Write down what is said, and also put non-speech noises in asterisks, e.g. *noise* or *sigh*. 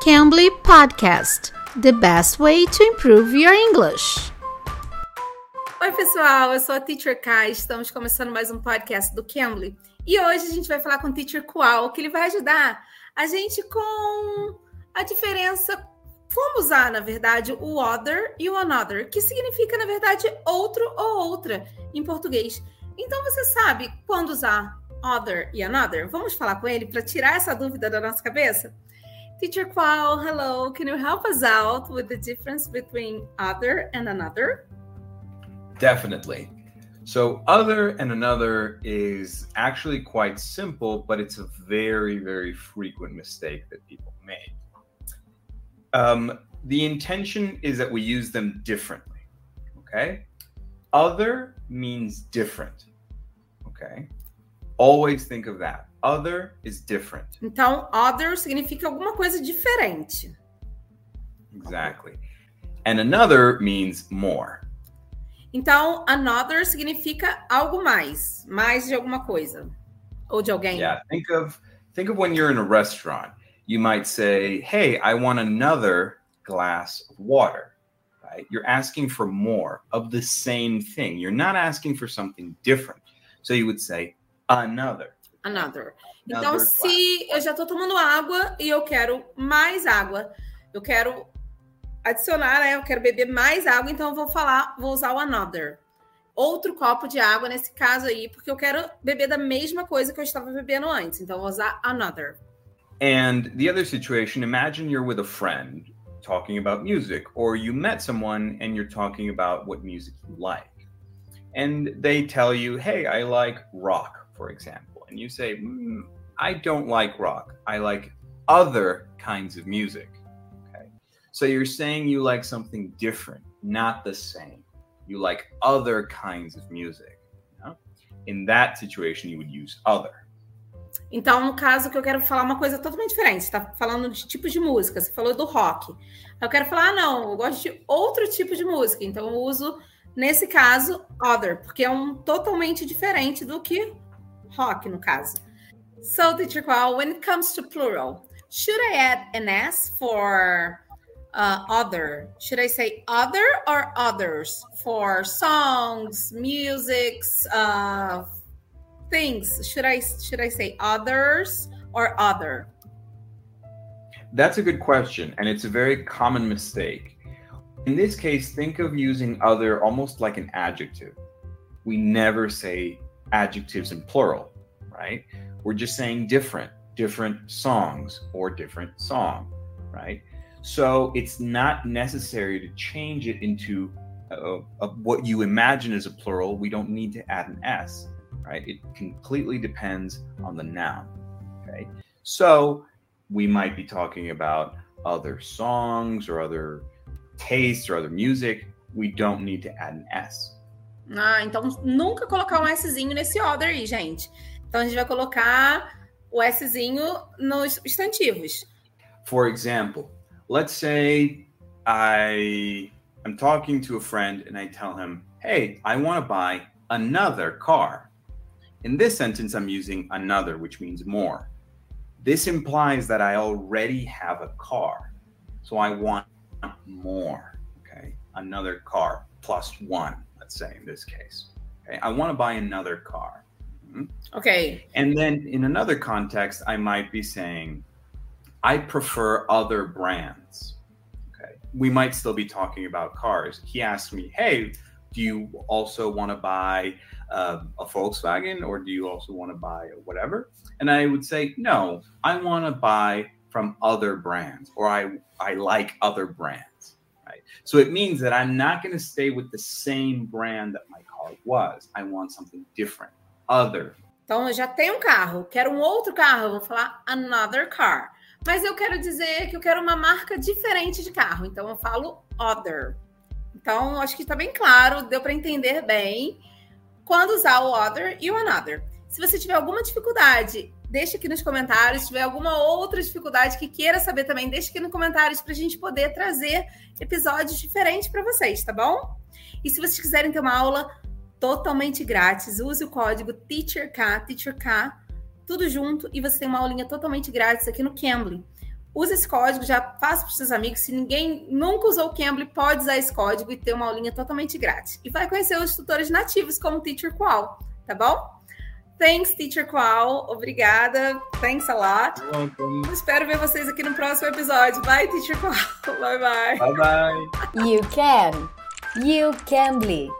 Cambly Podcast The best way to improve your English. Oi, pessoal, eu sou a Teacher Kai. Estamos começando mais um podcast do Cambly. E hoje a gente vai falar com o Teacher Qual, que ele vai ajudar a gente com a diferença como usar, na verdade, o other e o another, que significa, na verdade, outro ou outra em português. Então, você sabe quando usar other e another? Vamos falar com ele para tirar essa dúvida da nossa cabeça? Teacher Qual, hello, can you help us out with the difference between other and another? Definitely. So, other and another is actually quite simple, but it's a very, very frequent mistake that people make. Um, the intention is that we use them differently. Okay. Other means different. Okay. Always think of that. Other is different. Então, other significa alguma coisa diferente. Exactly. And another means more. Então, another significa algo mais, mais de alguma coisa ou de alguém. Yeah, think of think of when you're in a restaurant. You might say, "Hey, I want another glass of water." Right? You're asking for more of the same thing. You're not asking for something different. So you would say another. Another. Então, another se eu já estou tomando água e eu quero mais água, eu quero adicionar, né? Eu quero beber mais água, então eu vou falar, vou usar o another. Outro copo de água nesse caso aí, porque eu quero beber da mesma coisa que eu estava bebendo antes. Então eu vou usar another. And the other situation, imagine you're with a friend talking about music, or you met someone and you're talking about what music you like. And they tell you, hey, I like rock, for example. And you say, mm, I don't like rock. I like other kinds of music. So you're saying you like something different, not the same. You like other kinds of music. In that situation, you would use other. Então, no caso que eu quero falar uma coisa totalmente diferente, você está falando de tipos de música, você falou do rock. Eu quero falar, ah, não, eu gosto de outro tipo de música, então eu uso, nesse caso, other, porque é um totalmente diferente do que rock, no caso. So, teacher Qual, when it comes to plural, should I add an S for uh, other. Should I say other or others for songs, musics, uh, things? Should I should I say others or other? That's a good question, and it's a very common mistake. In this case, think of using other almost like an adjective. We never say adjectives in plural, right? We're just saying different, different songs or different song, right? So it's not necessary to change it into uh, what you imagine as a plural. We don't need to add an S, right? It completely depends on the noun. Okay. So we might be talking about other songs or other tastes or other music. We don't need to add an S. Ah, então nunca colocar um Szinho nesse other aí, gente. Então a gente vai colocar o Szinho nos substantivos. For example, let's say I am talking to a friend and I tell him, hey, I want to buy another car. In this sentence, I'm using another, which means more. This implies that I already have a car. So I want more. Okay. Another car plus one, let's say in this case. Okay. I want to buy another car. Mm-hmm. Okay. And then in another context, I might be saying, I prefer other brands. Okay. We might still be talking about cars. He asked me, Hey, do you also want to buy uh, a Volkswagen or do you also want to buy whatever? And I would say, No, I want to buy from other brands or I, I like other brands. Right. So it means that I'm not going to stay with the same brand that my car was. I want something different, other. Então, eu já tenho um carro, quero um outro carro, vou falar another car. Mas eu quero dizer que eu quero uma marca diferente de carro, então eu falo other. Então, acho que está bem claro, deu para entender bem quando usar o other e o another. Se você tiver alguma dificuldade, deixe aqui nos comentários. Se tiver alguma outra dificuldade que queira saber também, deixe aqui nos comentários para a gente poder trazer episódios diferentes para vocês, tá bom? E se vocês quiserem ter uma aula totalmente grátis, use o código TEACHERK, TEACHERK, tudo junto e você tem uma aulinha totalmente grátis aqui no Cambly. Usa esse código, já passa para os seus amigos. Se ninguém nunca usou o Cambly, pode usar esse código e ter uma aulinha totalmente grátis. E vai conhecer os tutores nativos como Teacher Qual, tá bom? Thanks, Teacher Qual. Obrigada. Thanks a lot. Welcome. Espero ver vocês aqui no próximo episódio. Bye, Teacher Qual. *laughs* Bye, bye. Bye bye. You can. You Cambly.